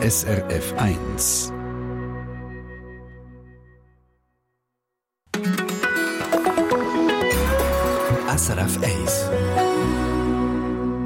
SRF 1. SRF 1.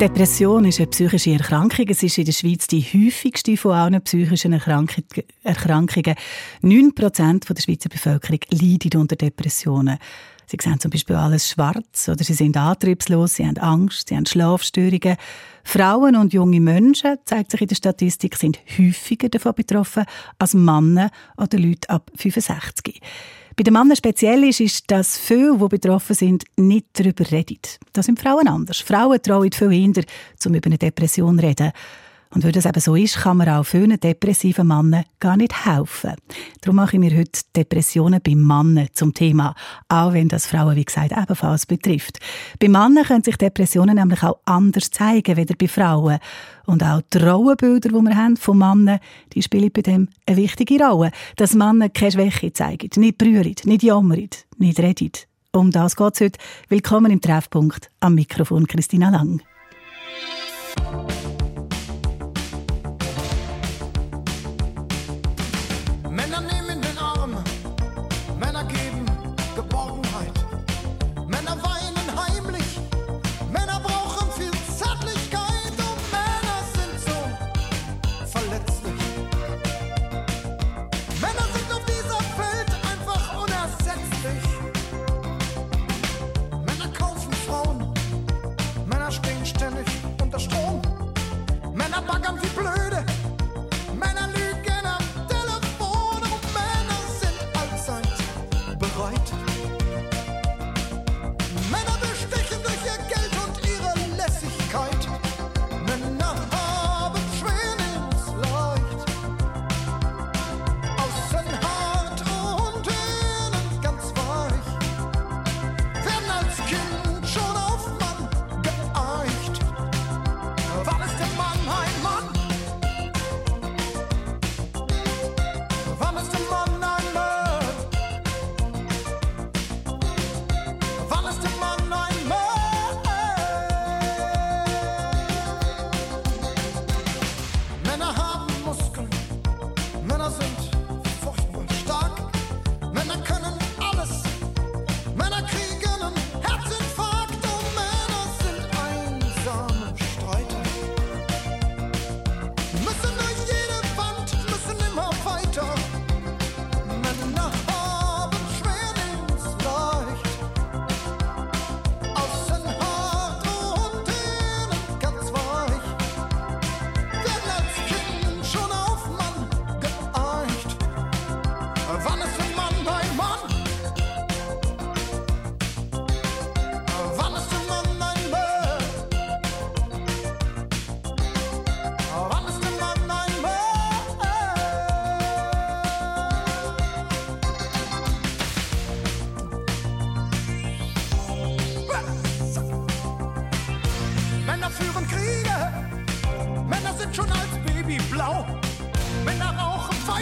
Depression ist eine psychische Erkrankung. Es ist in der Schweiz die häufigste von allen psychischen Erkrankungen. 9% der Schweizer Bevölkerung leidet unter Depressionen. Sie sehen zum Beispiel alles schwarz oder sie sind antriebslos, sie haben Angst, sie haben Schlafstörungen. Frauen und junge Menschen, zeigt sich in der Statistik, sind häufiger davon betroffen als Männer oder Leute ab 65. Bei den Männern speziell ist, ist, dass viele, die betroffen sind, nicht darüber reden. Das sind Frauen anders. Frauen trauen viel eher, um über eine Depression zu reden. Und weil das eben so ist, kann man auch vielen depressiven Männern gar nicht helfen. Darum mache ich mir heute Depressionen bei Männern zum Thema, auch wenn das Frauen, wie gesagt, ebenfalls betrifft. Bei Männern können sich Depressionen nämlich auch anders zeigen, wie bei Frauen. Und auch die Rollenbilder, die wir haben von Männern, die spielen bei dem eine wichtige Rolle. Dass Männer keine Schwäche zeigen, nicht brüllen, nicht jammern, nicht reden. Um das geht es heute. Willkommen im Treffpunkt. Am Mikrofon Christina Lang.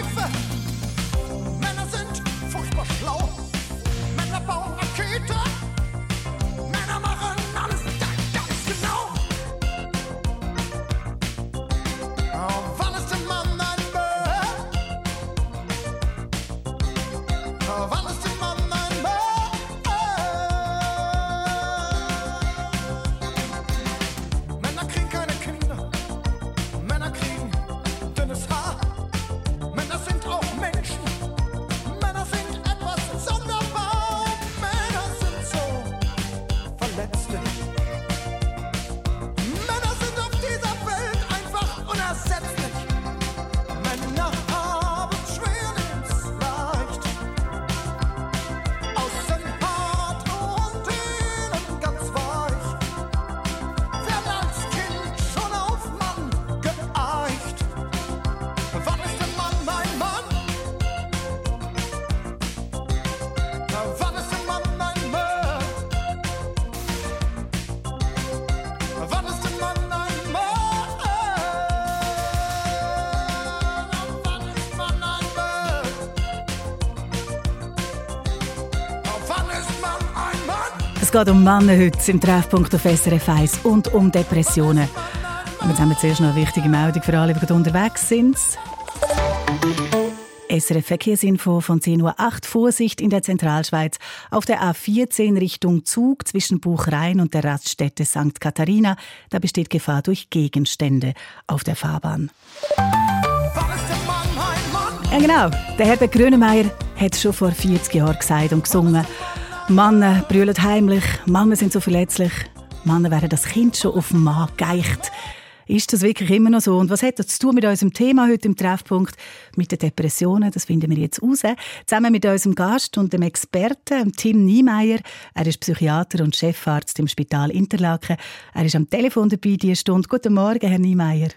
Es geht um Männer heute im Treffpunkt auf SRF 1 und um Depressionen. Und jetzt haben wir zuerst noch eine wichtige Meldung für alle, die unterwegs sind. SRF Verkehrsinfo von 10.08 Uhr. Vorsicht in der Zentralschweiz. Auf der A14 Richtung Zug zwischen Buchrein und der Raststätte St. Katharina. Da besteht Gefahr durch Gegenstände auf der Fahrbahn. Ja genau, der Herbert Grönemeyer hat schon vor 40 Jahren gesagt und gesungen. Männer brüllen heimlich, Männer sind so verletzlich, Männer werden das Kind schon auf den Mann geeicht. Ist das wirklich immer noch so? Und was hat das zu tun mit unserem Thema heute im Treffpunkt? Mit den Depressionen, das finden wir jetzt raus. Zusammen mit unserem Gast und dem Experten, Tim Niemeyer. Er ist Psychiater und Chefarzt im Spital Interlaken. Er ist am Telefon dabei diese Stunde. Guten Morgen, Herr Niemeyer.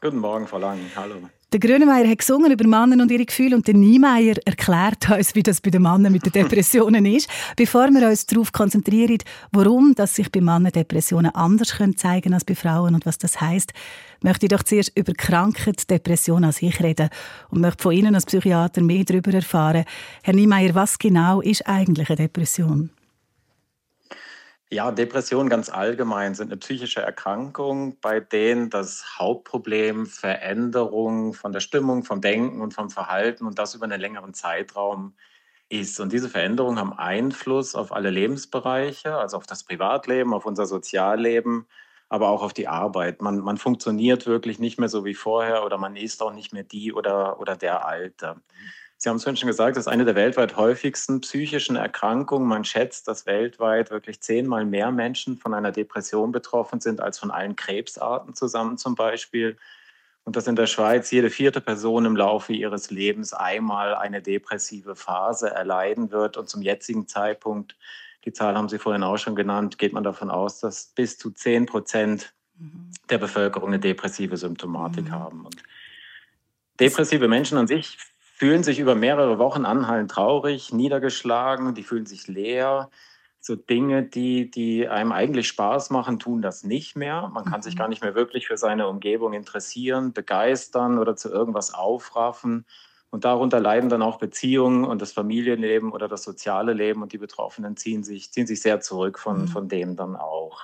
Guten Morgen, Frau Lang. Hallo. Der Grönemeyer hat gesungen über Männer und ihre Gefühle und der Niemeyer erklärt uns, wie das bei den Männern mit den Depressionen ist. Bevor wir uns darauf konzentrieren, warum dass sich bei Männern Depressionen anders können zeigen als bei Frauen und was das heißt, möchte ich doch zuerst über Krankheit, Depression an sich reden und möchte von Ihnen als Psychiater mehr darüber erfahren. Herr Niemeyer, was genau ist eigentlich eine Depression? Ja, Depressionen ganz allgemein sind eine psychische Erkrankung, bei denen das Hauptproblem Veränderung von der Stimmung, vom Denken und vom Verhalten und das über einen längeren Zeitraum ist. Und diese Veränderungen haben Einfluss auf alle Lebensbereiche, also auf das Privatleben, auf unser Sozialleben, aber auch auf die Arbeit. Man, man funktioniert wirklich nicht mehr so wie vorher oder man ist auch nicht mehr die oder, oder der Alte. Sie haben es vorhin schon gesagt, das ist eine der weltweit häufigsten psychischen Erkrankungen. Man schätzt, dass weltweit wirklich zehnmal mehr Menschen von einer Depression betroffen sind als von allen Krebsarten zusammen zum Beispiel. Und dass in der Schweiz jede vierte Person im Laufe ihres Lebens einmal eine depressive Phase erleiden wird. Und zum jetzigen Zeitpunkt, die Zahl haben Sie vorhin auch schon genannt, geht man davon aus, dass bis zu zehn Prozent mhm. der Bevölkerung eine depressive Symptomatik mhm. haben. Und depressive Menschen an sich fühlen sich über mehrere Wochen anhaltend traurig, niedergeschlagen, die fühlen sich leer. So Dinge, die, die einem eigentlich Spaß machen, tun das nicht mehr. Man kann mhm. sich gar nicht mehr wirklich für seine Umgebung interessieren, begeistern oder zu irgendwas aufraffen. Und darunter leiden dann auch Beziehungen und das Familienleben oder das soziale Leben und die Betroffenen ziehen sich, ziehen sich sehr zurück von, mhm. von dem dann auch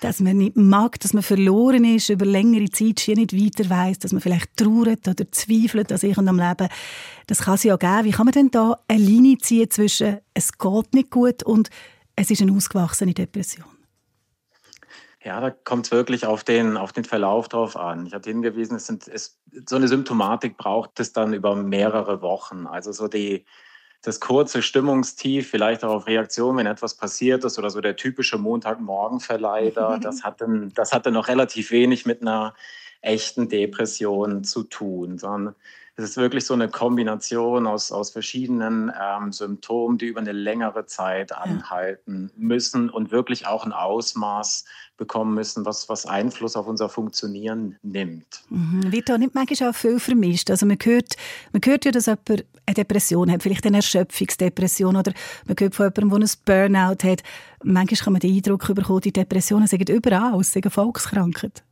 dass man nicht mag, dass man verloren ist, über längere Zeit schon nicht weiter weiß, dass man vielleicht trauert oder zweifelt an sich und am Leben. Das kann es ja geben. Wie kann man denn da eine Linie ziehen zwischen es geht nicht gut und es ist eine ausgewachsene Depression? Ja, da kommt es wirklich auf den, auf den Verlauf drauf an. Ich hatte hingewiesen, es sind, es, so eine Symptomatik braucht es dann über mehrere Wochen. Also so die, das kurze Stimmungstief, vielleicht auch auf Reaktion, wenn etwas passiert ist oder so der typische Montagmorgenverleider, das hatte, das hatte noch relativ wenig mit einer echten Depression zu tun, sondern es ist wirklich so eine Kombination aus, aus verschiedenen ähm, Symptomen, die über eine längere Zeit anhalten müssen und wirklich auch ein Ausmaß bekommen müssen, was, was Einfluss auf unser Funktionieren nimmt. Mhm. Wird da nicht manchmal auch viel vermischt? Also man hört, man hört ja, dass jemand eine Depression hat, vielleicht eine Erschöpfungsdepression oder man hört von jemandem, der ein Burnout hat. Manchmal kann man den Eindruck bekommen, die Depressionen sind überall, es sind Volkskrankheit.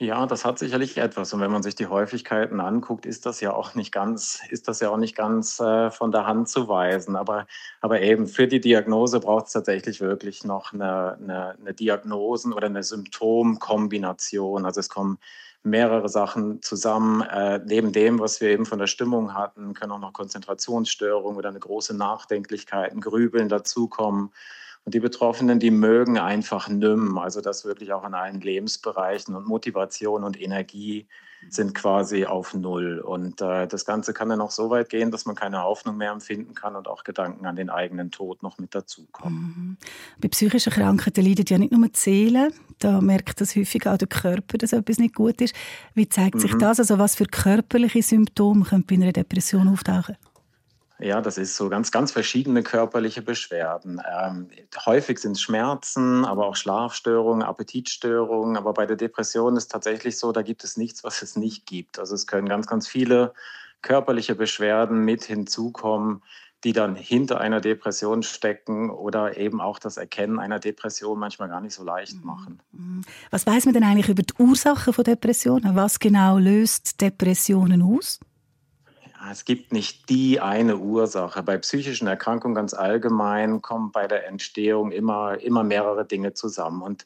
Ja, das hat sicherlich etwas. Und wenn man sich die Häufigkeiten anguckt, ist das ja auch nicht ganz, ist das ja auch nicht ganz äh, von der Hand zu weisen. Aber, aber eben für die Diagnose braucht es tatsächlich wirklich noch eine, eine, eine Diagnosen- oder eine Symptomkombination. Also es kommen mehrere Sachen zusammen. Äh, neben dem, was wir eben von der Stimmung hatten, können auch noch Konzentrationsstörungen oder eine große Nachdenklichkeit, ein Grübeln dazukommen. Und die Betroffenen, die mögen einfach nimmen. Also das wirklich auch in allen Lebensbereichen und Motivation und Energie sind quasi auf Null. Und äh, das Ganze kann dann auch so weit gehen, dass man keine Hoffnung mehr empfinden kann und auch Gedanken an den eigenen Tod noch mit dazukommen. Mhm. Bei psychischen Krankheiten leidet ja nicht nur die Seele, da merkt das häufig auch der Körper, dass etwas nicht gut ist. Wie zeigt mhm. sich das? Also was für körperliche Symptome können bei einer Depression auftauchen? Ja, das ist so ganz, ganz verschiedene körperliche Beschwerden. Ähm, häufig sind es Schmerzen, aber auch Schlafstörungen, Appetitstörungen. Aber bei der Depression ist tatsächlich so, da gibt es nichts, was es nicht gibt. Also es können ganz, ganz viele körperliche Beschwerden mit hinzukommen, die dann hinter einer Depression stecken oder eben auch das Erkennen einer Depression manchmal gar nicht so leicht mhm. machen. Mhm. Was weiß man denn eigentlich über die Ursachen von Depressionen? Was genau löst Depressionen aus? Es gibt nicht die eine Ursache. Bei psychischen Erkrankungen ganz allgemein kommen bei der Entstehung immer, immer mehrere Dinge zusammen. Und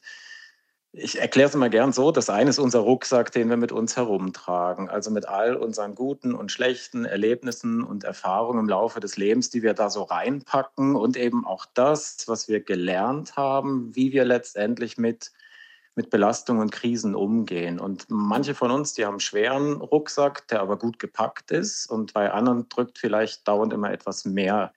Ich erkläre es immer gern so, das eine ist unser Rucksack, den wir mit uns herumtragen. Also mit all unseren guten und schlechten Erlebnissen und Erfahrungen im Laufe des Lebens, die wir da so reinpacken und eben auch das, was wir gelernt haben, wie wir letztendlich mit, mit Belastungen und Krisen umgehen. Und manche von uns, die haben einen schweren Rucksack, der aber gut gepackt ist und bei anderen drückt vielleicht dauernd immer etwas mehr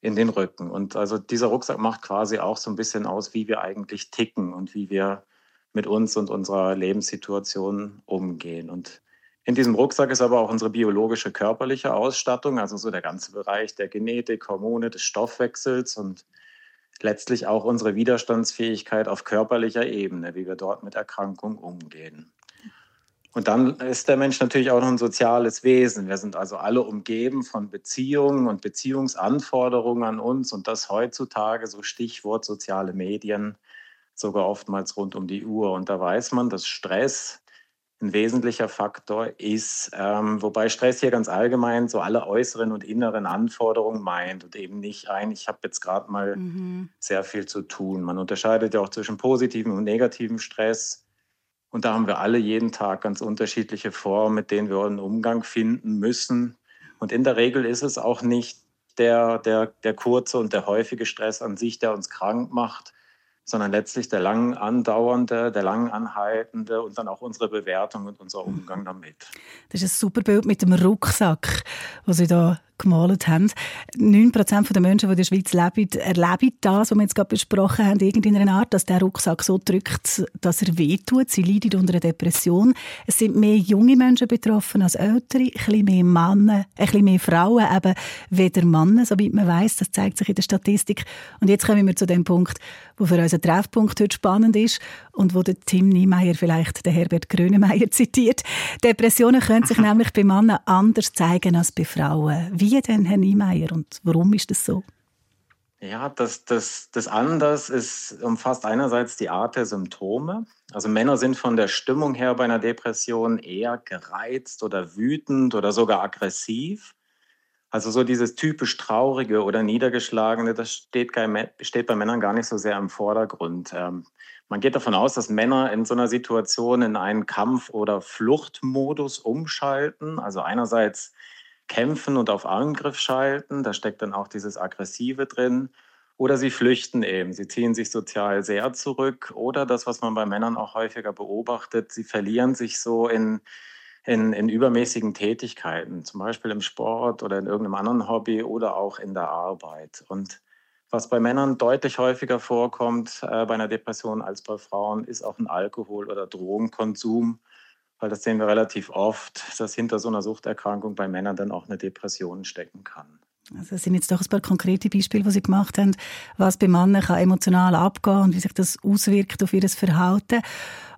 in den Rücken. Und also dieser Rucksack macht quasi auch so ein bisschen aus, wie wir eigentlich ticken und wie wir mit uns und unserer Lebenssituation umgehen. Und in diesem Rucksack ist aber auch unsere biologische körperliche Ausstattung, also so der ganze Bereich der Genetik, Hormone, des Stoffwechsels und letztlich auch unsere Widerstandsfähigkeit auf körperlicher Ebene, wie wir dort mit Erkrankungen umgehen. Und dann ist der Mensch natürlich auch noch ein soziales Wesen. Wir sind also alle umgeben von Beziehungen und Beziehungsanforderungen an uns und das heutzutage, so Stichwort soziale Medien, sogar oftmals rund um die Uhr. Und da weiß man, dass Stress ein wesentlicher Faktor ist, ähm, wobei Stress hier ganz allgemein so alle äußeren und inneren Anforderungen meint und eben nicht ein, ich habe jetzt gerade mal mhm. sehr viel zu tun. Man unterscheidet ja auch zwischen positivem und negativem Stress. Und da haben wir alle jeden Tag ganz unterschiedliche Formen, mit denen wir einen Umgang finden müssen. Und in der Regel ist es auch nicht der, der, der kurze und der häufige Stress an sich, der uns krank macht, sondern letztlich der lang andauernde, der lang anhaltende und dann auch unsere Bewertung und unser Umgang damit. Das ist ein super Bild mit dem Rucksack, was Sie da gemalt haben. 9% der Menschen, die in der Schweiz leben, erleben das, was wir jetzt gerade besprochen haben, in einer Art, dass der Rucksack so drückt, dass er wehtut. Sie leiden unter einer Depression. Es sind mehr junge Menschen betroffen als ältere, ein bisschen mehr Männer, ein bisschen mehr Frauen, eben weder Männer, soweit man weiß. Das zeigt sich in der Statistik. Und jetzt kommen wir zu dem Punkt, wo für unseren Treffpunkt heute spannend ist und wo der Tim Niemeyer vielleicht den Herbert Grönemeyer zitiert. Depressionen können sich nämlich bei Männern anders zeigen als bei Frauen. Wie denn, Herr Niemeyer, und warum ist das so? Ja, das, das, das anders ist, umfasst einerseits die Art der Symptome. Also Männer sind von der Stimmung her bei einer Depression eher gereizt oder wütend oder sogar aggressiv. Also so dieses typisch traurige oder niedergeschlagene, das steht, steht bei Männern gar nicht so sehr im Vordergrund. Ähm, man geht davon aus, dass Männer in so einer Situation in einen Kampf- oder Fluchtmodus umschalten. Also einerseits kämpfen und auf Angriff schalten. Da steckt dann auch dieses Aggressive drin. Oder sie flüchten eben. Sie ziehen sich sozial sehr zurück. Oder das, was man bei Männern auch häufiger beobachtet, sie verlieren sich so in, in, in übermäßigen Tätigkeiten, zum Beispiel im Sport oder in irgendeinem anderen Hobby oder auch in der Arbeit. Und was bei Männern deutlich häufiger vorkommt äh, bei einer Depression als bei Frauen, ist auch ein Alkohol- oder Drogenkonsum weil das sehen wir relativ oft, dass hinter so einer Suchterkrankung bei Männern dann auch eine Depression stecken kann. Also das sind jetzt doch ein paar konkrete Beispiele, die Sie gemacht haben, was bei Männern kann emotional abgehen und wie sich das auswirkt auf ihr Verhalten.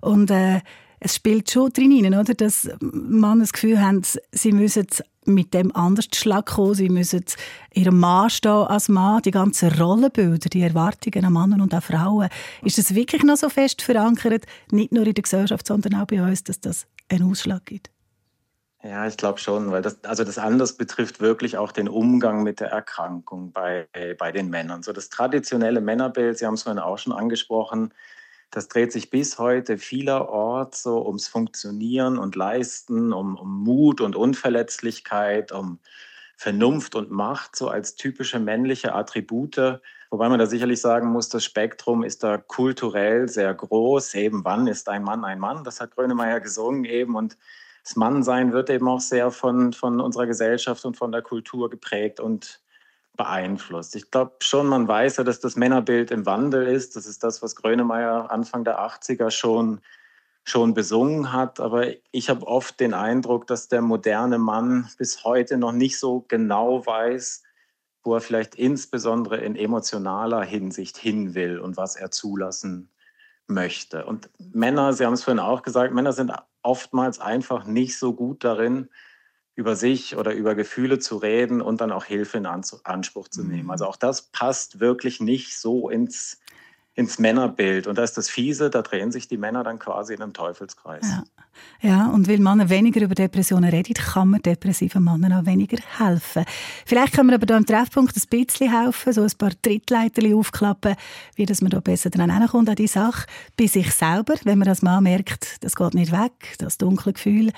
Und äh, es spielt schon drin oder? dass Männer das Gefühl haben, sie müssen mit dem anders Schlag kommen, sie müssen ihrem stehen als Mann, die ganzen Rollenbilder, die Erwartungen an Männer und an Frauen. Ist das wirklich noch so fest verankert, nicht nur in der Gesellschaft, sondern auch bei uns, dass das einen Ausschlag gibt? Ja, ich glaube schon, weil das, also das anders betrifft wirklich auch den Umgang mit der Erkrankung bei, bei den Männern. So das traditionelle Männerbild, Sie haben es vorhin auch schon angesprochen, das dreht sich bis heute vielerorts so ums Funktionieren und Leisten, um, um Mut und Unverletzlichkeit, um Vernunft und Macht, so als typische männliche Attribute. Wobei man da sicherlich sagen muss, das Spektrum ist da kulturell sehr groß. Eben, wann ist ein Mann ein Mann? Das hat Grönemeyer gesungen eben. Und das Mannsein wird eben auch sehr von, von unserer Gesellschaft und von der Kultur geprägt und beeinflusst. Ich glaube schon, man weiß ja, dass das Männerbild im Wandel ist. Das ist das, was Grönemeyer Anfang der 80er schon, schon besungen hat. Aber ich habe oft den Eindruck, dass der moderne Mann bis heute noch nicht so genau weiß, wo er vielleicht insbesondere in emotionaler Hinsicht hin will und was er zulassen möchte. Und Männer, Sie haben es vorhin auch gesagt, Männer sind oftmals einfach nicht so gut darin, über sich oder über Gefühle zu reden und dann auch Hilfe in Anspruch zu nehmen. Also mhm. auch das passt wirklich nicht so ins, ins Männerbild. Und da ist das Fiese, da drehen sich die Männer dann quasi in einem Teufelskreis. Ja. ja, und weil Männer weniger über Depressionen reden, kann man depressiven Männern auch weniger helfen. Vielleicht können wir aber da im Treffpunkt ein bisschen helfen, so ein paar Trittleiter aufklappen, wie dass man da besser dran kommt an die Sache. Bei sich selber, wenn man als Mann merkt, das geht nicht weg, das dunkle Gefühl,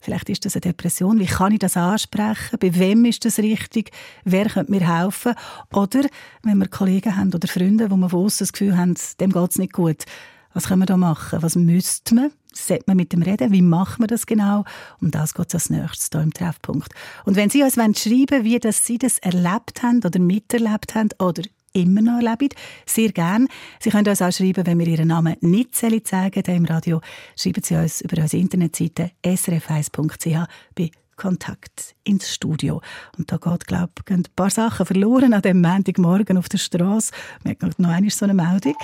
Vielleicht ist das eine Depression. Wie kann ich das ansprechen? Bei wem ist das richtig? Wer könnte mir helfen? Oder wenn wir Kollegen haben oder Freunde, wo wir von das Gefühl haben, dem geht es nicht gut. Was können wir da machen? Was müsste man? Sollte man mit dem reden? Wie machen wir das genau? Um das geht als nächstes hier im Treffpunkt. Und wenn Sie uns schreiben wollen, wie das Sie das erlebt haben oder miterlebt haben oder immer noch erleben. Sehr gern. Sie können uns auch schreiben, wenn wir Ihren Namen nicht sagen sollen im Radio. Schreiben Sie uns über unsere Internetseite srf1.ch bei Kontakt ins Studio. Und da geht, glaube ich, ein paar Sachen verloren an dem Montagmorgen auf der Straße. Wir haben noch einmal so eine Meldung.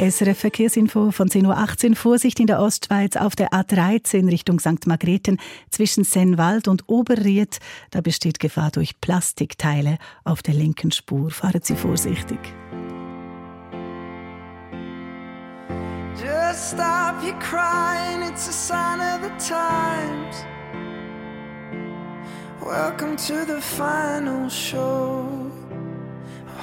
SRF Verkehrsinfo von 10.18 Uhr. Vorsicht in der Ostschweiz auf der A13 Richtung St. Margrethen zwischen Sennwald und Oberried. Da besteht Gefahr durch Plastikteile auf der linken Spur. Fahren Sie vorsichtig. Just stop your crying, it's a sign of the times. Welcome to the final show.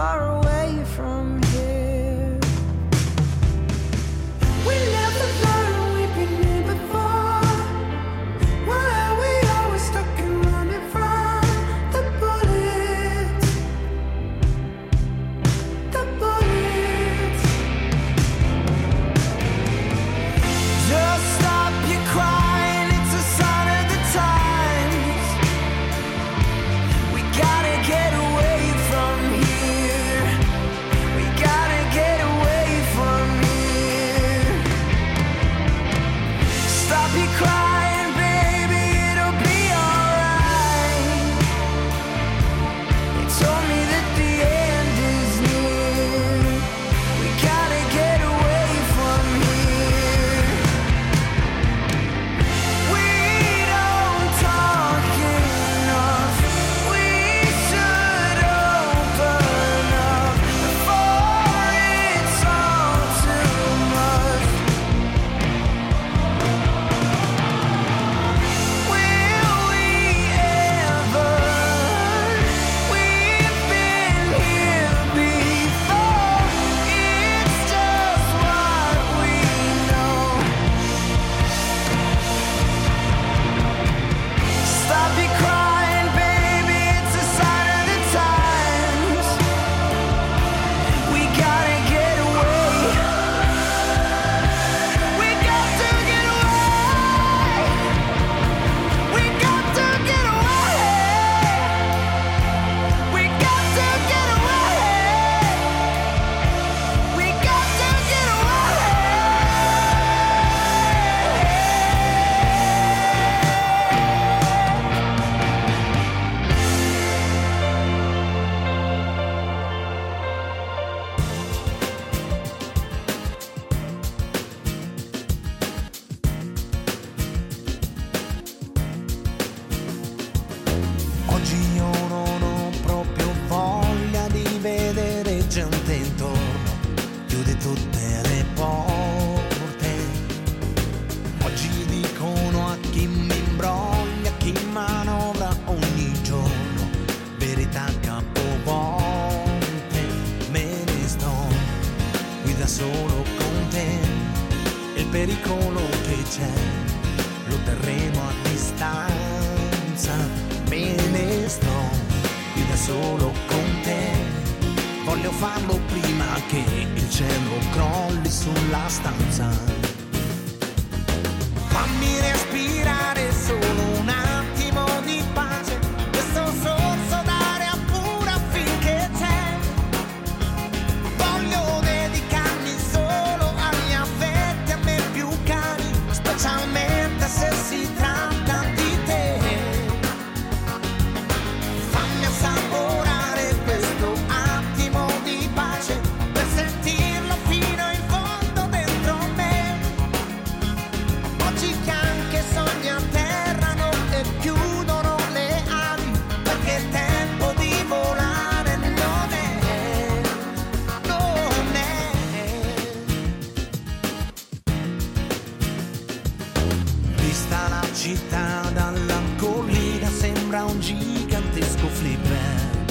far away from here. città dalla collina sembra un gigantesco flipper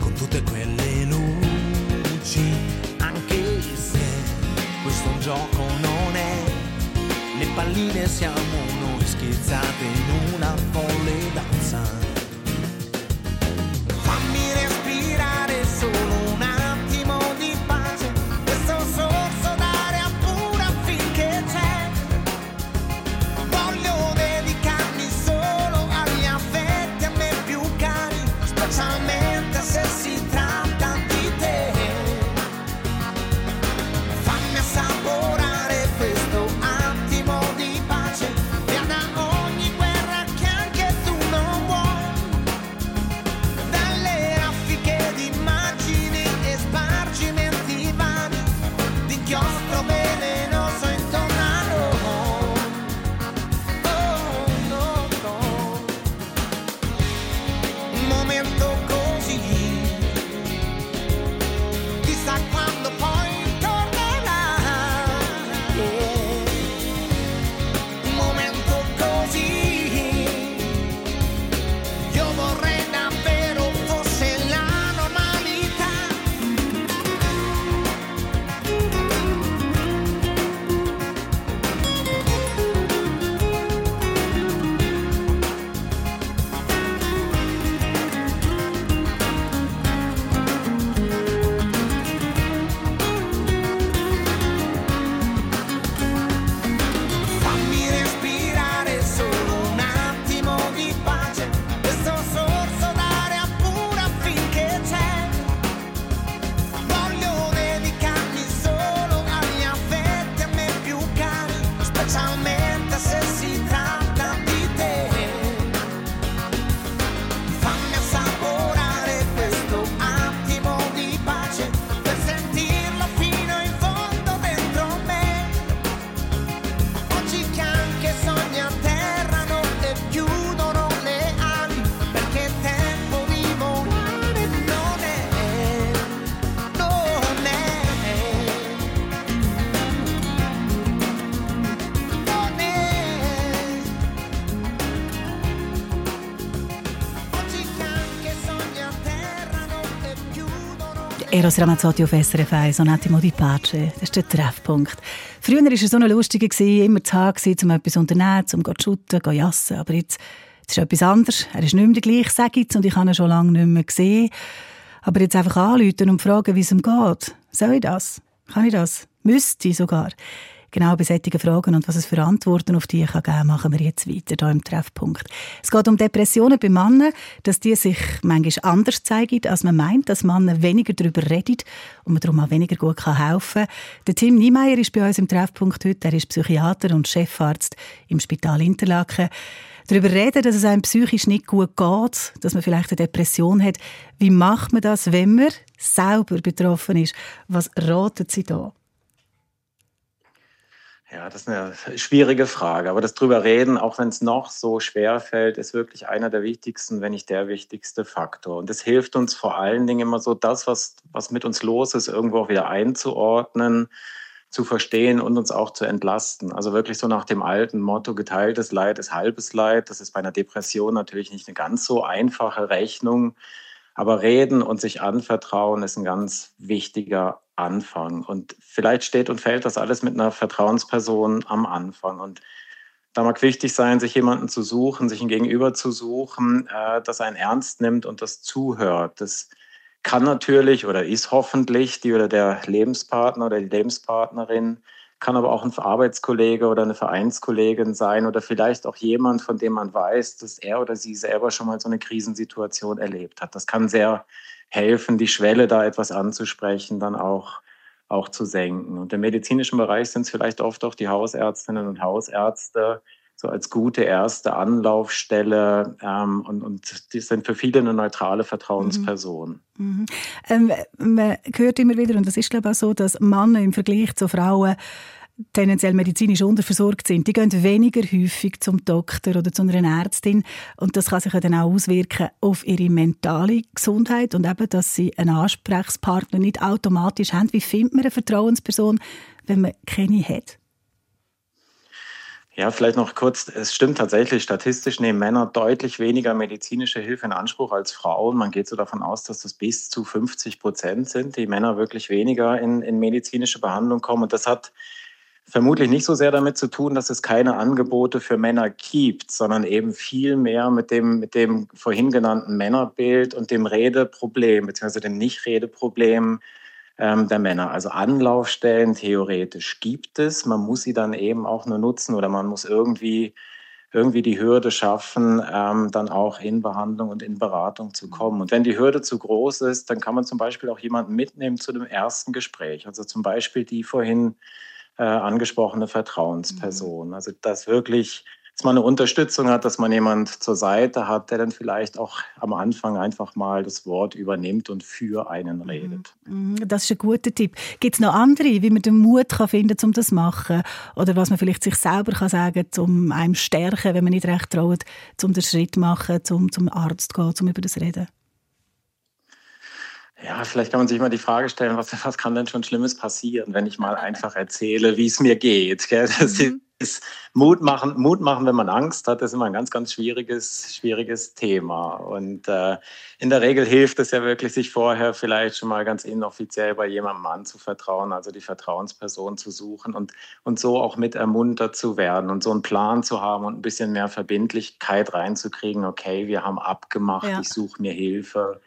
con tutte quelle luci anche se questo gioco non è. Le palline siamo noi schizzate in una folle danza. Eros Ramazzotti auf SRF 1, un attimo di pace. Das ist der Treffpunkt. Früher war er so eine lustige, immer zu haben, um etwas zu unternehmen, um zu shooten, zu jassen. Aber jetzt, jetzt ist etwas anderes. Er ist nicht mehr der gleiche, sage ich und ich habe ihn schon lange nicht mehr gesehen. Aber jetzt einfach anrufen und fragen, wie es ihm geht. Soll ich das? Kann ich das? Müsste ich sogar genau bei solchen Fragen und was es für Antworten auf die kann geben machen wir jetzt weiter hier im Treffpunkt. Es geht um Depressionen bei Männern, dass die sich manchmal anders zeigen, als man meint, dass Männer weniger darüber reden und man darum auch weniger gut helfen kann. Der Tim Niemeyer ist bei uns im Treffpunkt heute. Er ist Psychiater und Chefarzt im Spital Interlaken darüber reden, dass es einem psychisch nicht gut geht, dass man vielleicht eine Depression hat. Wie macht man das, wenn man selber betroffen ist? Was raten Sie da? Ja, das ist eine schwierige Frage. Aber das drüber reden, auch wenn es noch so schwer fällt, ist wirklich einer der wichtigsten, wenn nicht der wichtigste Faktor. Und es hilft uns vor allen Dingen immer so, das, was, was mit uns los ist, irgendwo auch wieder einzuordnen, zu verstehen und uns auch zu entlasten. Also wirklich so nach dem alten Motto, geteiltes Leid ist halbes Leid. Das ist bei einer Depression natürlich nicht eine ganz so einfache Rechnung. Aber reden und sich anvertrauen ist ein ganz wichtiger Anfang. Und vielleicht steht und fällt das alles mit einer Vertrauensperson am Anfang. Und da mag wichtig sein, sich jemanden zu suchen, sich ein Gegenüber zu suchen, äh, das einen ernst nimmt und das zuhört. Das kann natürlich oder ist hoffentlich die oder der Lebenspartner oder die Lebenspartnerin, kann aber auch ein Arbeitskollege oder eine Vereinskollegin sein oder vielleicht auch jemand, von dem man weiß, dass er oder sie selber schon mal so eine Krisensituation erlebt hat. Das kann sehr helfen, die Schwelle da etwas anzusprechen, dann auch, auch zu senken. Und im medizinischen Bereich sind es vielleicht oft auch die Hausärztinnen und Hausärzte, so als gute erste Anlaufstelle ähm, und, und die sind für viele eine neutrale Vertrauensperson. Mhm. Mhm. Ähm, man hört immer wieder, und das ist glaube ich auch so, dass Männer im Vergleich zu Frauen tendenziell medizinisch unterversorgt sind, die gehen weniger häufig zum Doktor oder zu einer Ärztin und das kann sich dann auch auswirken auf ihre mentale Gesundheit und eben, dass sie einen Ansprechpartner nicht automatisch haben. Wie findet man eine Vertrauensperson, wenn man keine hat? Ja, vielleicht noch kurz. Es stimmt tatsächlich, statistisch nehmen Männer deutlich weniger medizinische Hilfe in Anspruch als Frauen. Man geht so davon aus, dass das bis zu 50 Prozent sind, die Männer wirklich weniger in, in medizinische Behandlung kommen. Und das hat vermutlich nicht so sehr damit zu tun, dass es keine Angebote für Männer gibt, sondern eben viel mehr mit dem, mit dem vorhin genannten Männerbild und dem Redeproblem, beziehungsweise dem Nicht-Redeproblem ähm, der Männer. Also Anlaufstellen theoretisch gibt es. Man muss sie dann eben auch nur nutzen oder man muss irgendwie irgendwie die Hürde schaffen, ähm, dann auch in Behandlung und in Beratung zu kommen. Und wenn die Hürde zu groß ist, dann kann man zum Beispiel auch jemanden mitnehmen zu dem ersten Gespräch. Also zum Beispiel die vorhin äh, angesprochene Vertrauensperson. Mhm. Also dass wirklich, dass man eine Unterstützung hat, dass man jemand zur Seite hat, der dann vielleicht auch am Anfang einfach mal das Wort übernimmt und für einen mhm. redet. Mhm. Das ist ein guter Tipp. Gibt es noch andere, wie man den Mut kann finden um das zu machen? Oder was man vielleicht sich selber kann sagen kann, um einem stärken, wenn man nicht recht traut, um den Schritt zu machen, um zum Arzt zu gehen, um über das zu reden? Ja, vielleicht kann man sich mal die Frage stellen, was, was kann denn schon Schlimmes passieren, wenn ich mal einfach erzähle, wie es mir geht. Gell? Das mhm. ist Mut machen, Mut machen, wenn man Angst hat, ist immer ein ganz, ganz schwieriges, schwieriges Thema. Und äh, in der Regel hilft es ja wirklich, sich vorher vielleicht schon mal ganz inoffiziell bei jemandem anzuvertrauen, also die Vertrauensperson zu suchen und, und so auch mit ermuntert zu werden und so einen Plan zu haben und ein bisschen mehr Verbindlichkeit reinzukriegen. Okay, wir haben abgemacht, ja. ich suche mir Hilfe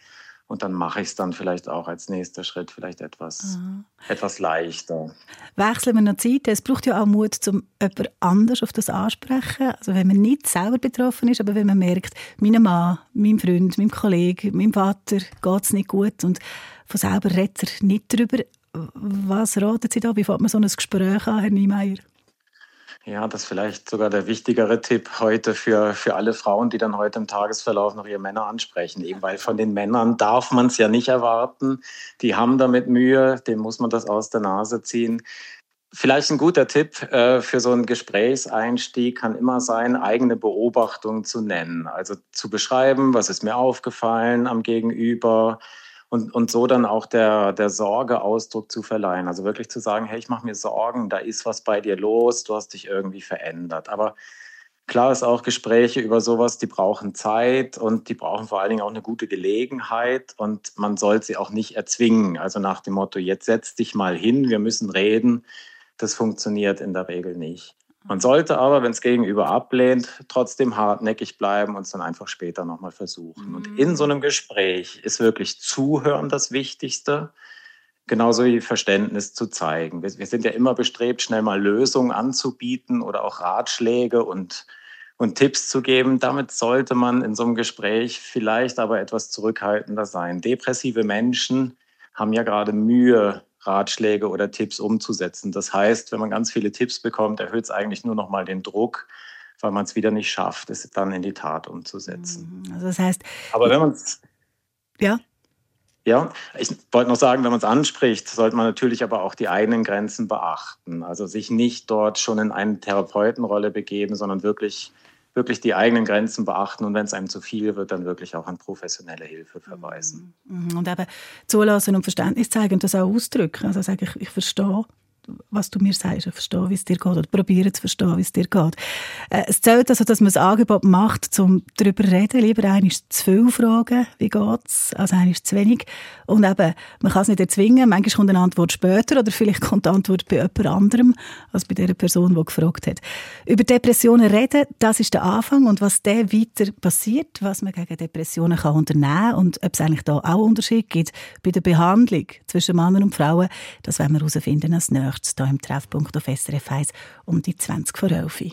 und dann mache ich es dann vielleicht auch als nächster Schritt vielleicht etwas, etwas leichter. Wechseln wir noch Zeit. Es braucht ja auch Mut, um jemand anders auf das ansprechen. Also wenn man nicht selber betroffen ist, aber wenn man merkt, meinem Mann, meinem Freund, meinem Kollegen, meinem Vater geht es nicht gut und von selber redet er nicht darüber. Was raten Sie da? Wie fängt man so ein Gespräch an, Herr Niemeyer? Ja, das ist vielleicht sogar der wichtigere Tipp heute für, für alle Frauen, die dann heute im Tagesverlauf noch ihre Männer ansprechen. Eben weil von den Männern darf man es ja nicht erwarten. Die haben damit Mühe, dem muss man das aus der Nase ziehen. Vielleicht ein guter Tipp äh, für so einen Gesprächseinstieg kann immer sein, eigene Beobachtung zu nennen. Also zu beschreiben, was ist mir aufgefallen am Gegenüber, und, und so dann auch der, der Sorge Ausdruck zu verleihen. Also wirklich zu sagen, hey, ich mache mir Sorgen, da ist was bei dir los, du hast dich irgendwie verändert. Aber klar ist auch, Gespräche über sowas, die brauchen Zeit und die brauchen vor allen Dingen auch eine gute Gelegenheit und man soll sie auch nicht erzwingen. Also nach dem Motto, jetzt setz dich mal hin, wir müssen reden. Das funktioniert in der Regel nicht. Man sollte aber, wenn es gegenüber ablehnt, trotzdem hartnäckig bleiben und es dann einfach später nochmal versuchen. Und in so einem Gespräch ist wirklich Zuhören das Wichtigste, genauso wie Verständnis zu zeigen. Wir, wir sind ja immer bestrebt, schnell mal Lösungen anzubieten oder auch Ratschläge und, und Tipps zu geben. Damit sollte man in so einem Gespräch vielleicht aber etwas zurückhaltender sein. Depressive Menschen haben ja gerade Mühe, Ratschläge oder Tipps umzusetzen. Das heißt, wenn man ganz viele Tipps bekommt, erhöht es eigentlich nur noch mal den Druck, weil man es wieder nicht schafft, es dann in die Tat umzusetzen. Mhm. Also das heißt, aber wenn man es ja ja, ich wollte noch sagen, wenn man es anspricht, sollte man natürlich aber auch die eigenen Grenzen beachten. Also sich nicht dort schon in eine Therapeutenrolle begeben, sondern wirklich wirklich die eigenen Grenzen beachten und wenn es einem zu viel wird, dann wirklich auch an professionelle Hilfe verweisen. Mhm. Und eben zulassen und Verständnis zeigen und das auch ausdrücken. Also sagen, ich, ich verstehe, was du mir sagst, verstehen, wie es dir geht, oder probieren zu verstehen, wie es dir geht. Äh, es zählt also, dass man ein Angebot macht, um darüber zu reden. Lieber einmal zu viel fragen, wie geht's, als einmal zu wenig. Und eben, man kann es nicht erzwingen. Manchmal kommt eine Antwort später oder vielleicht kommt die Antwort bei jemand anderem als bei der Person, die gefragt hat. Über Depressionen reden, das ist der Anfang. Und was dann weiter passiert, was man gegen Depressionen kann unternehmen und ob es eigentlich da auch Unterschied gibt bei der Behandlung zwischen Männern und Frauen, das werden wir herausfinden als nächstes hier im Treffpunkt auf SRF 1 um die 20 vor 11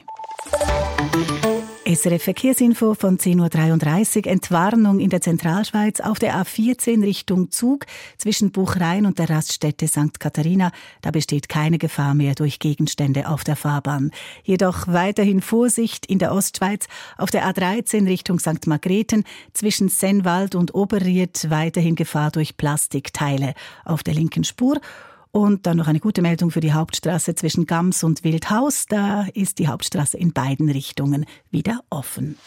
SRF Verkehrsinfo von 10.33 Uhr. Entwarnung in der Zentralschweiz auf der A14 Richtung Zug zwischen Buchrein und der Raststätte St. Katharina. Da besteht keine Gefahr mehr durch Gegenstände auf der Fahrbahn. Jedoch weiterhin Vorsicht in der Ostschweiz auf der A13 Richtung St. Margrethen zwischen Sennwald und Oberried weiterhin Gefahr durch Plastikteile auf der linken Spur. Und dann noch eine gute Meldung für die Hauptstraße zwischen Gams und Wildhaus. Da ist die Hauptstraße in beiden Richtungen wieder offen.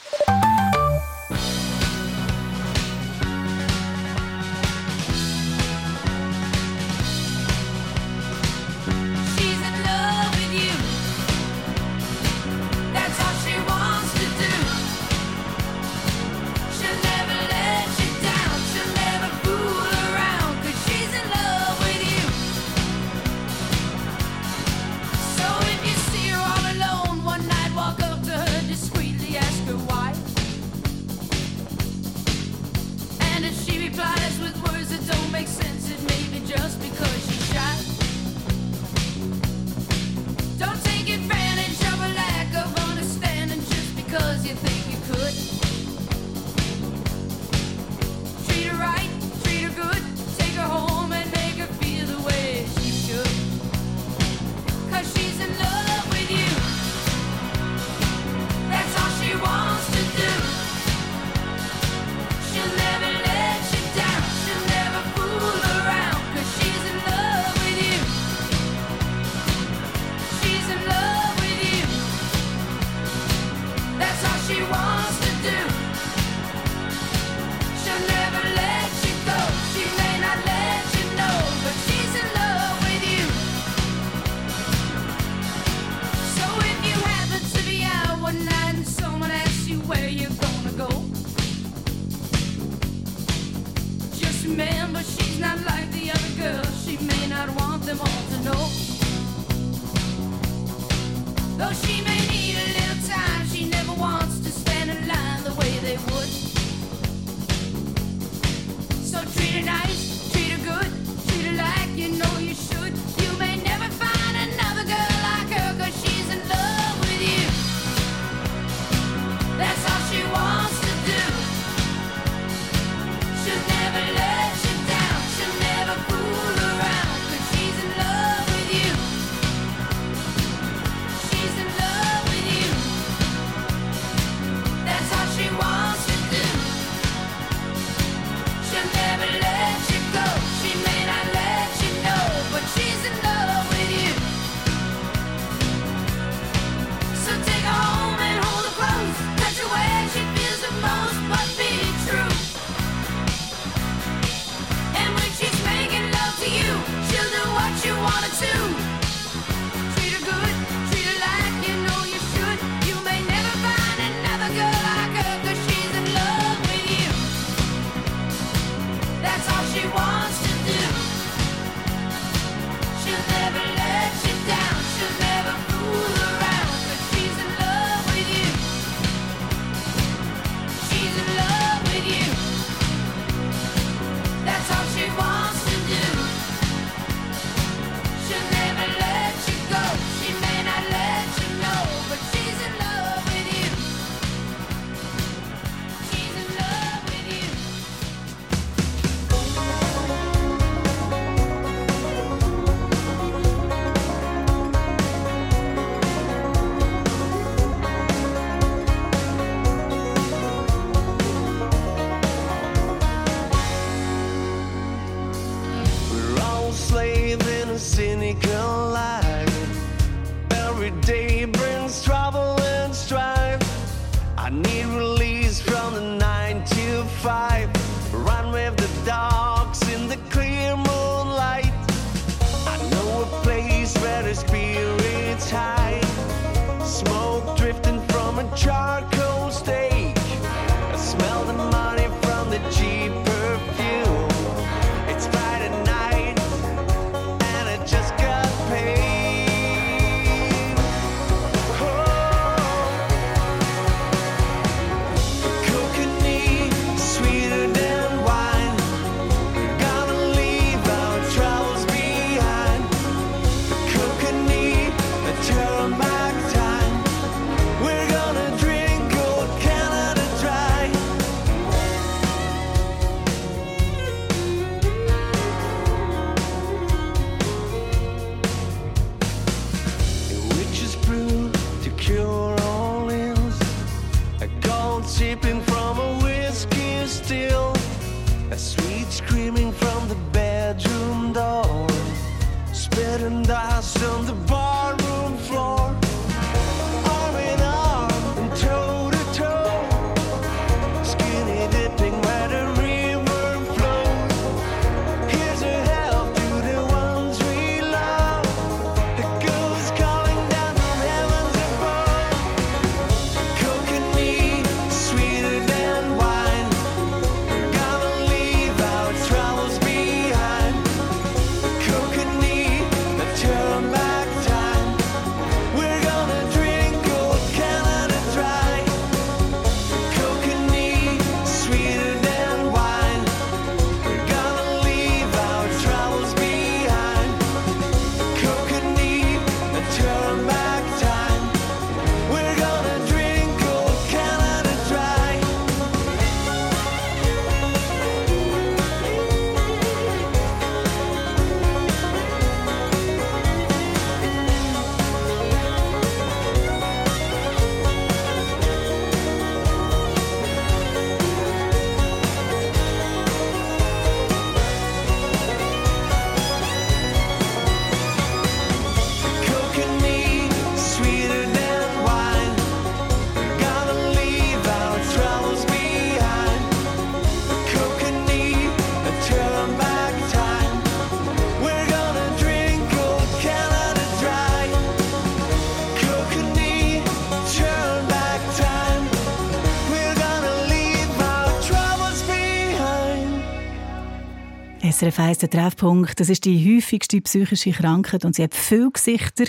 SRF 1, der Treffpunkt, das ist die häufigste psychische Krankheit und sie hat viele Gesichter.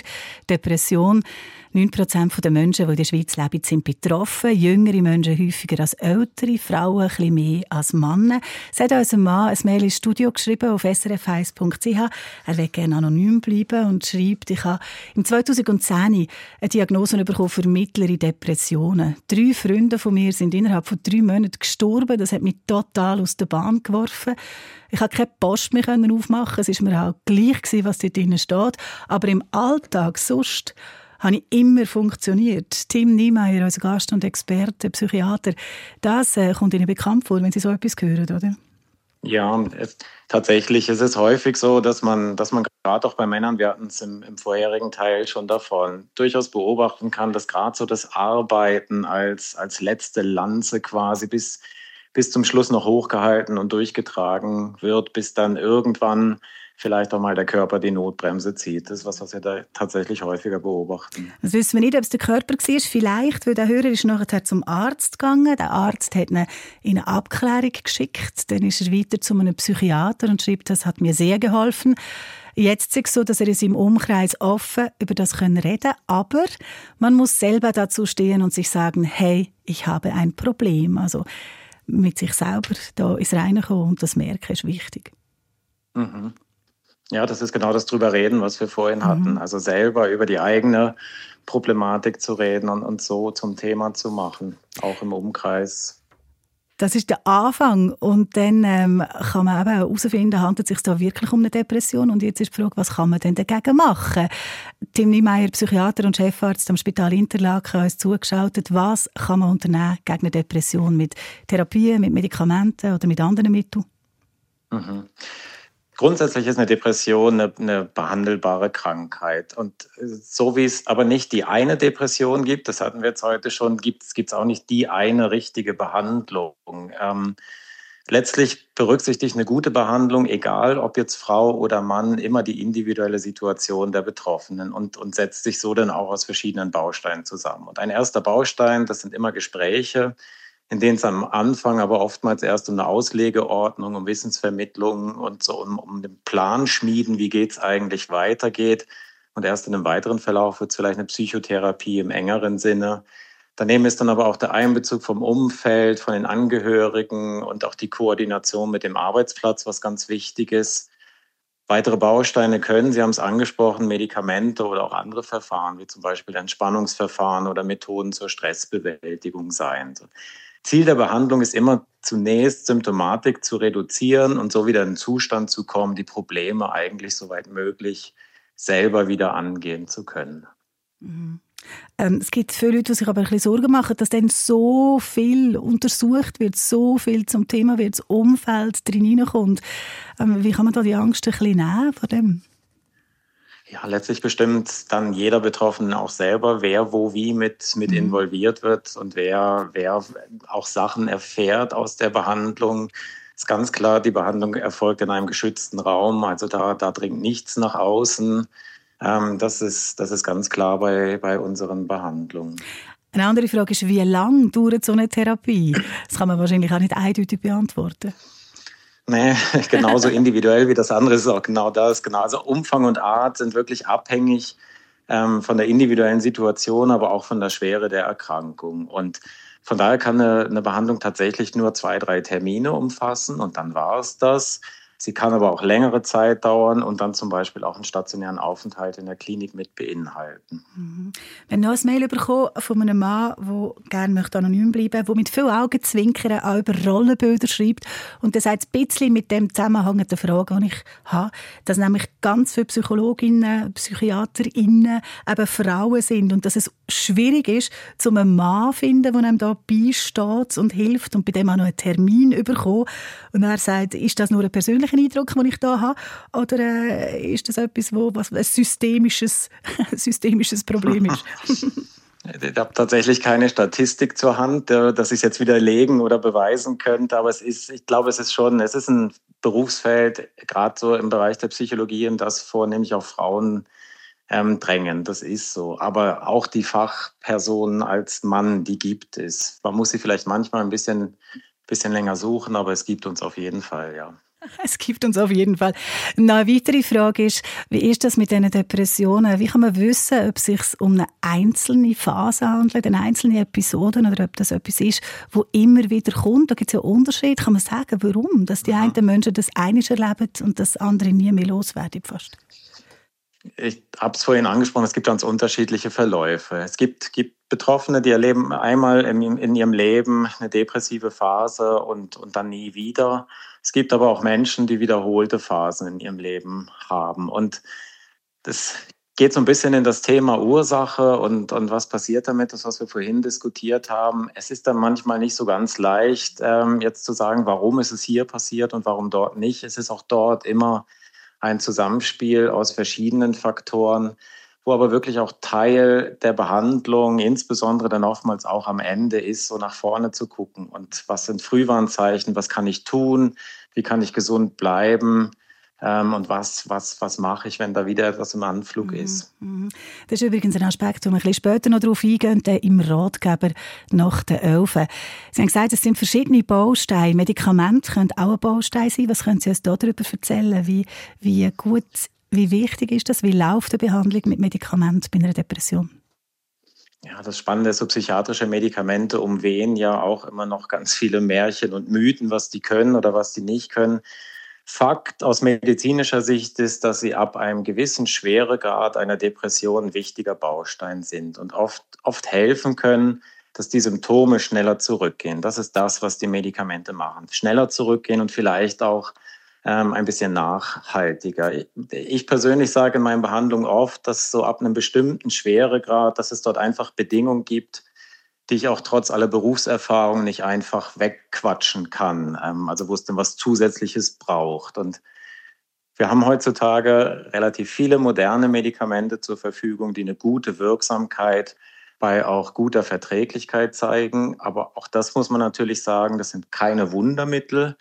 Depression. 9% der Menschen, die in der Schweiz leben, sind betroffen. Jüngere Menschen häufiger als ältere, Frauen ein bisschen mehr als Männer. Es hat unser Mann ein Mail ins Studio geschrieben auf srf1.ch. Er will gerne anonym bleiben und schreibt, ich habe im 2010 eine Diagnose bekommen für mittlere Depressionen. Drei Freunde von mir sind innerhalb von drei Monaten gestorben. Das hat mich total aus der Bahn geworfen. Ich konnte keine Post mehr aufmachen. Es war mir auch gleich, was dort drin steht. Aber im Alltag sonst habe ich immer funktioniert. Tim Niemeyer, unser Gast und Experte, Psychiater, das äh, kommt Ihnen bekannt vor, wenn Sie so etwas hören, oder? Ja, es, tatsächlich ist es häufig so, dass man, dass man gerade auch bei Männern, wir hatten es im, im vorherigen Teil schon davon, durchaus beobachten kann, dass gerade so das Arbeiten als, als letzte Lanze quasi bis, bis zum Schluss noch hochgehalten und durchgetragen wird, bis dann irgendwann vielleicht auch mal der Körper die Notbremse zieht. Das ist was, was wir da tatsächlich häufiger beobachten. Das wissen wir nicht, ob es der Körper war. Vielleicht, weil der Hörer ist nachher zum Arzt gegangen. Der Arzt hat ihn in eine Abklärung geschickt. Dann ist er weiter zu einem Psychiater und schreibt, das hat mir sehr geholfen. Jetzt ist es so, dass er in seinem Umkreis offen über das reden kann. Aber man muss selber dazu stehen und sich sagen, hey, ich habe ein Problem. Also mit sich selber da ins Reine kommen und das merken ist wichtig. Mhm. Ja, das ist genau das drüber reden, was wir vorhin hatten. Also selber über die eigene Problematik zu reden und, und so zum Thema zu machen, auch im Umkreis. Das ist der Anfang und dann ähm, kann man eben herausfinden, handelt es sich da wirklich um eine Depression und jetzt ist die Frage, was kann man denn dagegen machen? Tim Niemeyer, Psychiater und Chefarzt am Spital Interlaken, hat uns zugeschaltet. Was kann man unternehmen gegen eine Depression mit Therapie, mit Medikamenten oder mit anderen Mitteln? Mhm. Grundsätzlich ist eine Depression eine, eine, behandelbare Krankheit. Und so wie es aber nicht die eine Depression gibt, das hatten wir jetzt heute schon, gibt es auch nicht die eine richtige Behandlung. Ähm, letztlich berücksichtigt eine gute Behandlung, egal ob jetzt Frau oder Mann, immer die individuelle Situation der Betroffenen und, und setzt sich so dann auch aus verschiedenen Bausteinen zusammen. Und ein erster Baustein, das sind immer Gespräche, in denen es am Anfang aber oftmals erst um eine Auslegeordnung, um Wissensvermittlung und so um, um den Plan schmieden, wie geht es eigentlich weitergeht. Und erst in einem weiteren Verlauf wird es vielleicht eine Psychotherapie im engeren Sinne. Daneben ist dann aber auch der Einbezug vom Umfeld, von den Angehörigen und auch die Koordination mit dem Arbeitsplatz, was ganz wichtig ist. Weitere Bausteine können, Sie haben es angesprochen, Medikamente oder auch andere Verfahren, wie zum Beispiel Entspannungsverfahren oder Methoden zur Stressbewältigung sein. Ziel der Behandlung ist immer zunächst Symptomatik zu reduzieren und so wieder in den Zustand zu kommen, die Probleme eigentlich soweit möglich selber wieder angehen zu können. Mhm. Ähm, es gibt viele Leute, die sich aber ein bisschen Sorgen machen, dass dann so viel untersucht wird, so viel zum Thema wird, das Umfeld drin hineinkommt. Ähm, wie kann man da die Angst ein bisschen nehmen von dem? Ja, letztlich bestimmt dann jeder Betroffene auch selber, wer wo wie mit, mit mhm. involviert wird und wer, wer auch Sachen erfährt aus der Behandlung. Ist ganz klar, die Behandlung erfolgt in einem geschützten Raum, also da, da dringt nichts nach außen. Ähm, das, ist, das ist ganz klar bei, bei unseren Behandlungen. Eine andere Frage ist, wie lange dauert so eine Therapie? Das kann man wahrscheinlich auch nicht eindeutig beantworten. Nee, genauso individuell wie das andere ist auch genau das. Genau. Also Umfang und Art sind wirklich abhängig ähm, von der individuellen Situation, aber auch von der Schwere der Erkrankung. Und von daher kann eine, eine Behandlung tatsächlich nur zwei, drei Termine umfassen und dann war es das. Sie kann aber auch längere Zeit dauern und dann zum Beispiel auch einen stationären Aufenthalt in der Klinik mit beinhalten. Mhm. Wenn noch ein Mail bekommen von einem Mann, der gerne möchte anonym bleiben möchte, der mit viel Augenzwinkern auch über Rollenbilder schreibt und der sagt ein bisschen mit dem zusammenhängenden Frage, die ich habe, dass nämlich ganz viele Psychologinnen, Psychiaterinnen eben Frauen sind und dass es schwierig ist, zum einen Mann zu finden, der einem da beisteht und hilft und bei dem auch noch einen Termin bekommen. Und er sagt, ist das nur eine persönliche persönlichen Eindruck, den ich da habe? Oder äh, ist das etwas, wo was ein systemisches, systemisches Problem ist? Ich habe tatsächlich keine Statistik zur Hand, äh, dass ich es jetzt widerlegen oder beweisen könnte, aber es ist, ich glaube, es ist schon, es ist ein Berufsfeld, gerade so im Bereich der Psychologie, in das vornehmlich auch Frauen ähm, drängen. Das ist so. Aber auch die Fachpersonen als Mann, die gibt es. Man muss sie vielleicht manchmal ein bisschen, bisschen länger suchen, aber es gibt uns auf jeden Fall, ja. Es gibt uns auf jeden Fall. Eine weitere Frage ist, wie ist das mit diesen Depressionen? Wie kann man wissen, ob es sich um eine einzelne Phase handelt, eine einzelne Episode oder ob das etwas ist, wo immer wieder kommt? Da gibt es ja Unterschiede. Kann man sagen, warum? Dass die einen Menschen das einiges erleben und das andere nie mehr loswerden fast? Ich habe es vorhin angesprochen, es gibt ganz unterschiedliche Verläufe. Es gibt, gibt Betroffene, die erleben einmal in, in ihrem Leben eine depressive Phase und, und dann nie wieder. Es gibt aber auch Menschen, die wiederholte Phasen in ihrem Leben haben. Und das geht so ein bisschen in das Thema Ursache und, und was passiert damit, das, was wir vorhin diskutiert haben. Es ist dann manchmal nicht so ganz leicht, ähm, jetzt zu sagen, warum ist es hier passiert und warum dort nicht. Es ist auch dort immer ein Zusammenspiel aus verschiedenen Faktoren, wo aber wirklich auch Teil der Behandlung, insbesondere dann oftmals auch am Ende ist, so nach vorne zu gucken. Und was sind Frühwarnzeichen? Was kann ich tun? Wie kann ich gesund bleiben? Ähm, und was, was, was mache ich, wenn da wieder etwas im Anflug mhm, ist. Mhm. Das ist übrigens ein Aspekt, wo wir ein bisschen später noch darauf eingehen, der im Ratgeber nach den Elfen. Sie haben gesagt, es sind verschiedene Bausteine. Medikamente können auch ein Baustein sein. Was können Sie uns darüber erzählen? Wie, wie gut, wie wichtig ist das? Wie läuft die Behandlung mit Medikamenten bei einer Depression? Ja, das Spannende ist, so psychiatrische Medikamente umwehen ja auch immer noch ganz viele Märchen und Mythen, was die können oder was die nicht können. Fakt aus medizinischer Sicht ist, dass sie ab einem gewissen Schweregrad einer Depression wichtiger Baustein sind und oft, oft helfen können, dass die Symptome schneller zurückgehen. Das ist das, was die Medikamente machen. Schneller zurückgehen und vielleicht auch ähm, ein bisschen nachhaltiger. Ich persönlich sage in meinen Behandlungen oft, dass so ab einem bestimmten Schweregrad, dass es dort einfach Bedingungen gibt, die ich auch trotz aller Berufserfahrung nicht einfach wegquatschen kann. Ähm, also wo es denn was Zusätzliches braucht. Und wir haben heutzutage relativ viele moderne Medikamente zur Verfügung, die eine gute Wirksamkeit bei auch guter Verträglichkeit zeigen. Aber auch das muss man natürlich sagen, das sind keine Wundermittel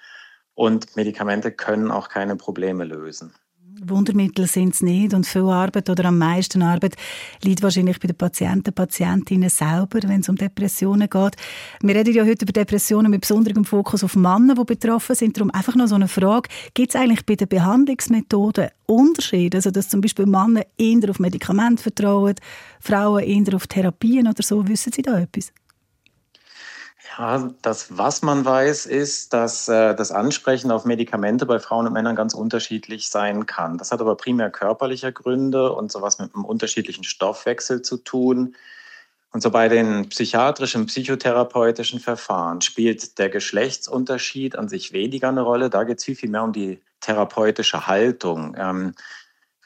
und Medikamente können auch keine Probleme lösen. Wundermittel sind es nicht und viel Arbeit oder am meisten Arbeit liegt wahrscheinlich bei den Patienten, Patientinnen selber, wenn es um Depressionen geht. Wir reden ja heute über Depressionen mit besonderem Fokus auf Männer, die betroffen sind. Darum einfach noch so eine Frage. Gibt es eigentlich bei den Behandlungsmethoden Unterschiede? Also, dass zum Beispiel Männer eher auf Medikamente vertrauen, Frauen eher auf Therapien oder so? Wissen Sie da etwas? Ja, das, was man weiß, ist, dass äh, das Ansprechen auf Medikamente bei Frauen und Männern ganz unterschiedlich sein kann. Das hat aber primär körperliche Gründe und sowas mit einem unterschiedlichen Stoffwechsel zu tun. Und so bei den psychiatrischen, psychotherapeutischen Verfahren spielt der Geschlechtsunterschied an sich weniger eine Rolle. Da geht es viel, viel mehr um die therapeutische Haltung. Ähm,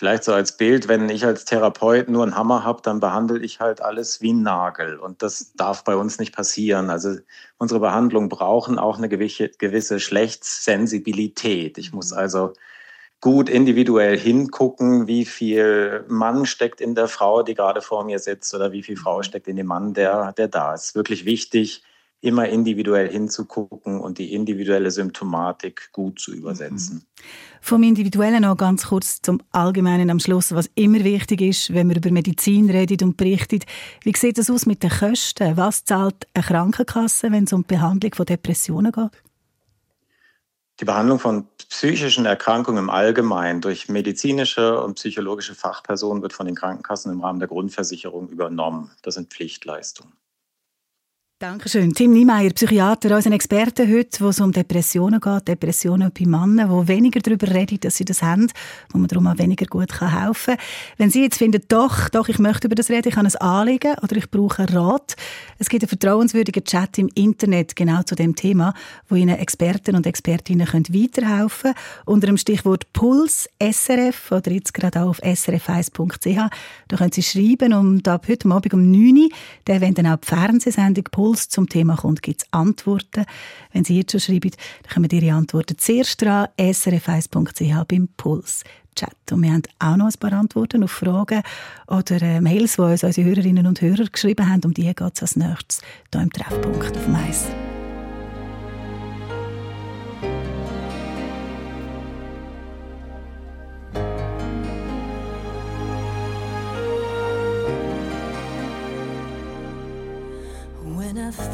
Vielleicht so als Bild, wenn ich als Therapeut nur einen Hammer habe, dann behandle ich halt alles wie ein Nagel. Und das darf bei uns nicht passieren. Also unsere Behandlungen brauchen auch eine gewisse Schlechtssensibilität. Ich muss also gut individuell hingucken, wie viel Mann steckt in der Frau, die gerade vor mir sitzt, oder wie viel Frau steckt in dem Mann, der, der da ist. Wirklich wichtig, immer individuell hinzugucken und die individuelle Symptomatik gut zu übersetzen. Mhm. Vom Individuellen noch ganz kurz zum Allgemeinen am Schluss, was immer wichtig ist, wenn man über Medizin redet und berichtet. Wie sieht das aus mit den Kosten? Was zahlt eine Krankenkasse, wenn es um die Behandlung von Depressionen geht? Die Behandlung von psychischen Erkrankungen im Allgemeinen durch medizinische und psychologische Fachpersonen wird von den Krankenkassen im Rahmen der Grundversicherung übernommen. Das sind Pflichtleistungen. Dankeschön. Tim Niemeyer, Psychiater, unser Experte heute, wo es um Depressionen geht, Depressionen bei Männern, die weniger darüber reden, dass sie das haben, wo man darum auch weniger gut helfen kann. Wenn Sie jetzt finden, doch, doch, ich möchte über das reden, ich habe ein Anliegen oder ich brauche einen Rat, es gibt einen vertrauenswürdigen Chat im Internet genau zu dem Thema, wo Ihnen Experten und Expertinnen können weiterhelfen können. Unter dem Stichwort Puls SRF oder jetzt gerade auch auf srf1.ch. Da können Sie schreiben und ab heute Abend um 9 Uhr, der wenn dann auch die Fernsehsendung Puls Puls zum Thema kommt, gibt es Antworten. Wenn Sie jetzt schon schreiben, dann kommen Ihre Antworten zuerst dran, srf1.ch beim Puls. Chat. Und wir haben auch noch ein paar Antworten auf Fragen oder äh, Mails, die uns unsere Hörerinnen und Hörer geschrieben haben. Um die geht es als nächstes hier im Treffpunkt auf Mais.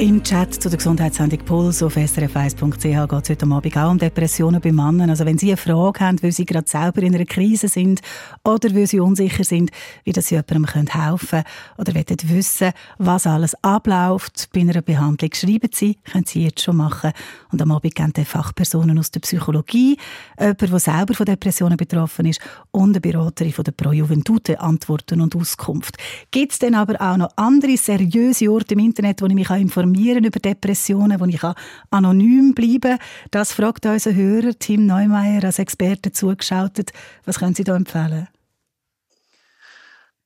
Im Chat zu der Gesundheitssendung Puls auf srf1.ch geht es heute Abend auch um Depressionen bei Männern. Also wenn Sie eine Frage haben, weil Sie gerade selber in einer Krise sind oder weil Sie unsicher sind, wie das jemandem helfen können oder wollen wissen, was alles abläuft bei einer Behandlung, schreiben Sie, können Sie jetzt schon machen. Und am Abend geben Fachpersonen aus der Psychologie, jemand, der selber von Depressionen betroffen ist und eine Beraterin von der Pro Juventute Antworten und Auskunft. Gibt es denn aber auch noch andere seriöse Orte im Internet, wo ich mich informieren informieren über Depressionen, wo ich anonym bleiben kann. Das fragt unser Hörer Tim Neumeier als Experte zugeschaltet. Was können Sie da empfehlen?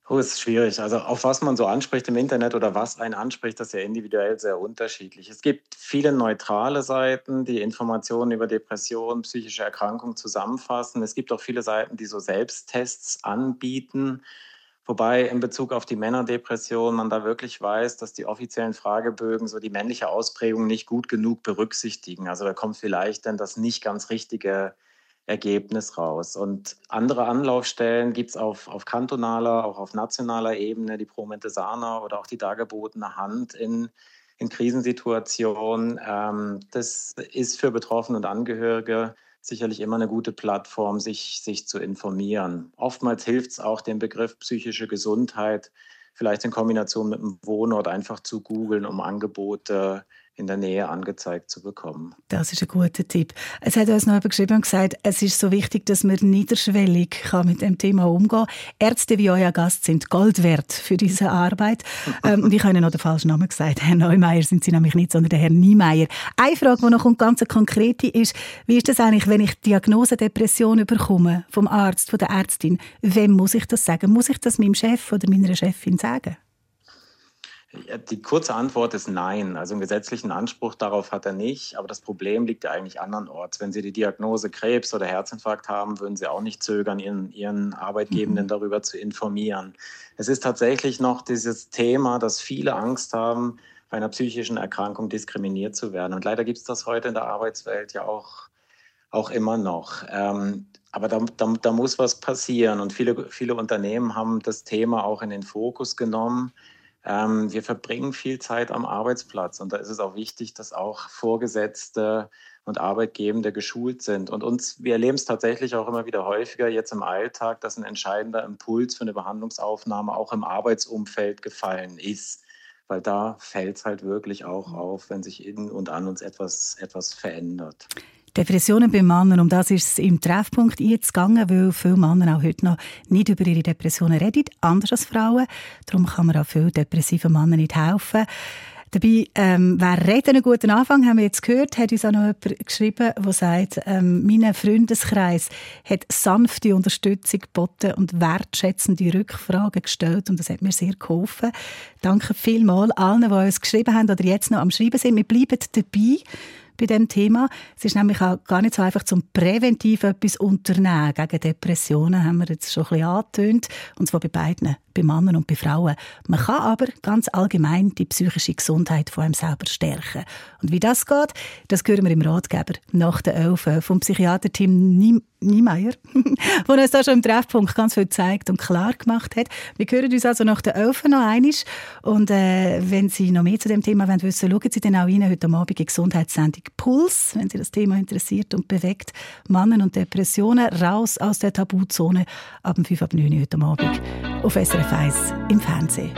Oh, ist schwierig. Also auf was man so anspricht im Internet oder was einen anspricht, das ist ja individuell sehr unterschiedlich. Es gibt viele neutrale Seiten, die Informationen über Depressionen, psychische Erkrankungen zusammenfassen. Es gibt auch viele Seiten, die so Selbsttests anbieten. Wobei in Bezug auf die Männerdepression man da wirklich weiß, dass die offiziellen Fragebögen so die männliche Ausprägung nicht gut genug berücksichtigen. Also da kommt vielleicht dann das nicht ganz richtige Ergebnis raus. Und andere Anlaufstellen gibt es auf, auf kantonaler, auch auf nationaler Ebene, die Promentesana oder auch die dargebotene Hand in, in Krisensituationen. Ähm, das ist für Betroffene und Angehörige sicherlich immer eine gute Plattform, sich, sich zu informieren. Oftmals hilft es auch, den Begriff psychische Gesundheit vielleicht in Kombination mit dem Wohnort einfach zu googeln, um Angebote in der Nähe angezeigt zu bekommen. Das ist ein guter Tipp. Es hat uns noch jemand geschrieben und gesagt, es ist so wichtig, dass man niederschwellig kann mit dem Thema umgehen kann. Ärzte wie euer Gast sind Gold wert für diese Arbeit. ähm, und ich habe noch den falschen Namen gesagt. Herr Neumeier sind Sie nämlich nicht, sondern der Herr Niemeyer. Eine Frage, die noch ganz konkret ist, wie ist das eigentlich, wenn ich Diagnose Depression bekomme vom Arzt, von der Ärztin? Wem muss ich das sagen? Muss ich das meinem Chef oder meiner Chefin sagen? Die kurze Antwort ist nein. Also einen gesetzlichen Anspruch darauf hat er nicht. Aber das Problem liegt ja eigentlich andernorts. Wenn Sie die Diagnose Krebs oder Herzinfarkt haben, würden Sie auch nicht zögern, Ihren, Ihren Arbeitgebenden mhm. darüber zu informieren. Es ist tatsächlich noch dieses Thema, dass viele Angst haben, bei einer psychischen Erkrankung diskriminiert zu werden. Und leider gibt es das heute in der Arbeitswelt ja auch, auch immer noch. Ähm, aber da, da, da muss was passieren. Und viele, viele Unternehmen haben das Thema auch in den Fokus genommen ähm, wir verbringen viel Zeit am Arbeitsplatz und da ist es auch wichtig, dass auch Vorgesetzte und Arbeitgebende geschult sind. Und uns, wir erleben es tatsächlich auch immer wieder häufiger jetzt im Alltag, dass ein entscheidender Impuls für eine Behandlungsaufnahme auch im Arbeitsumfeld gefallen ist. Weil da fällt es halt wirklich auch mhm. auf, wenn sich in und an uns etwas, etwas verändert. Depressionen bei Männern, um das ist es im Treffpunkt jetzt gegangen, weil viele Männer auch heute noch nicht über ihre Depressionen reden, anders als Frauen. Darum kann man auch vielen depressiven Männern nicht helfen. Dabei, ähm, wer redet einen guten Anfang, haben wir jetzt gehört, hat uns auch noch jemand geschrieben, der sagt, ähm, mein Freundeskreis hat sanfte Unterstützung geboten und wertschätzende Rückfragen gestellt und das hat mir sehr geholfen. Danke vielmals allen, die uns geschrieben haben oder jetzt noch am Schreiben sind. Wir bleiben dabei bei dem Thema. Es ist nämlich auch gar nicht so einfach zum präventiv etwas unternehmen gegen Depressionen, haben wir jetzt schon ein bisschen angetönt, und zwar bei beiden, bei Männern und bei Frauen. Man kann aber ganz allgemein die psychische Gesundheit von einem selber stärken. Und wie das geht, das hören wir im Ratgeber nach der Elfen vom Psychiater Tim Niemeyer, der uns da schon im Treffpunkt ganz viel gezeigt und klar gemacht hat. Wir hören uns also nach der Elfen noch einmal. Und äh, wenn Sie noch mehr zu dem Thema wollen wissen, schauen Sie dann auch rein heute Abend in Gesundheitssendung Puls, wenn Sie das Thema interessiert und bewegt. Mannen und Depressionen raus aus der Tabuzone ab 5 ab 9 heute Abend auf SRF 1 im Fernsehen.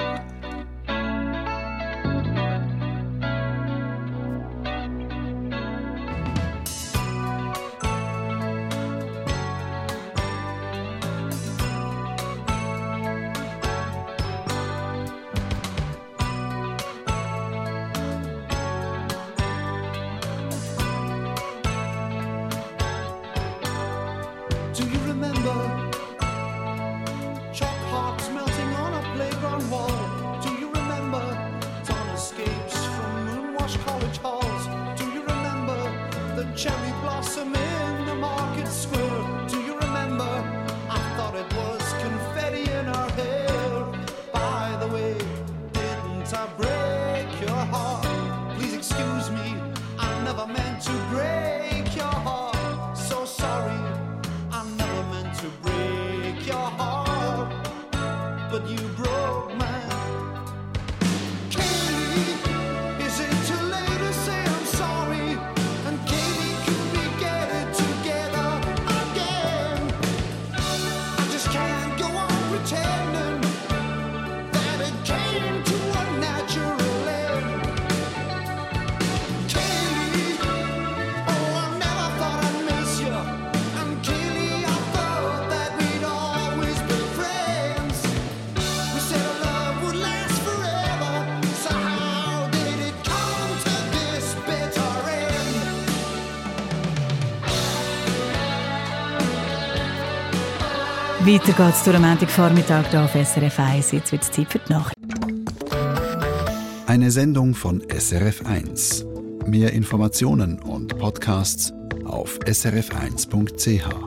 Weiter geht's durch am Montagvormittag hier auf SRF 1. Jetzt wird es Zeit für die Nacht. Eine Sendung von SRF 1. Mehr Informationen und Podcasts auf srf1.ch.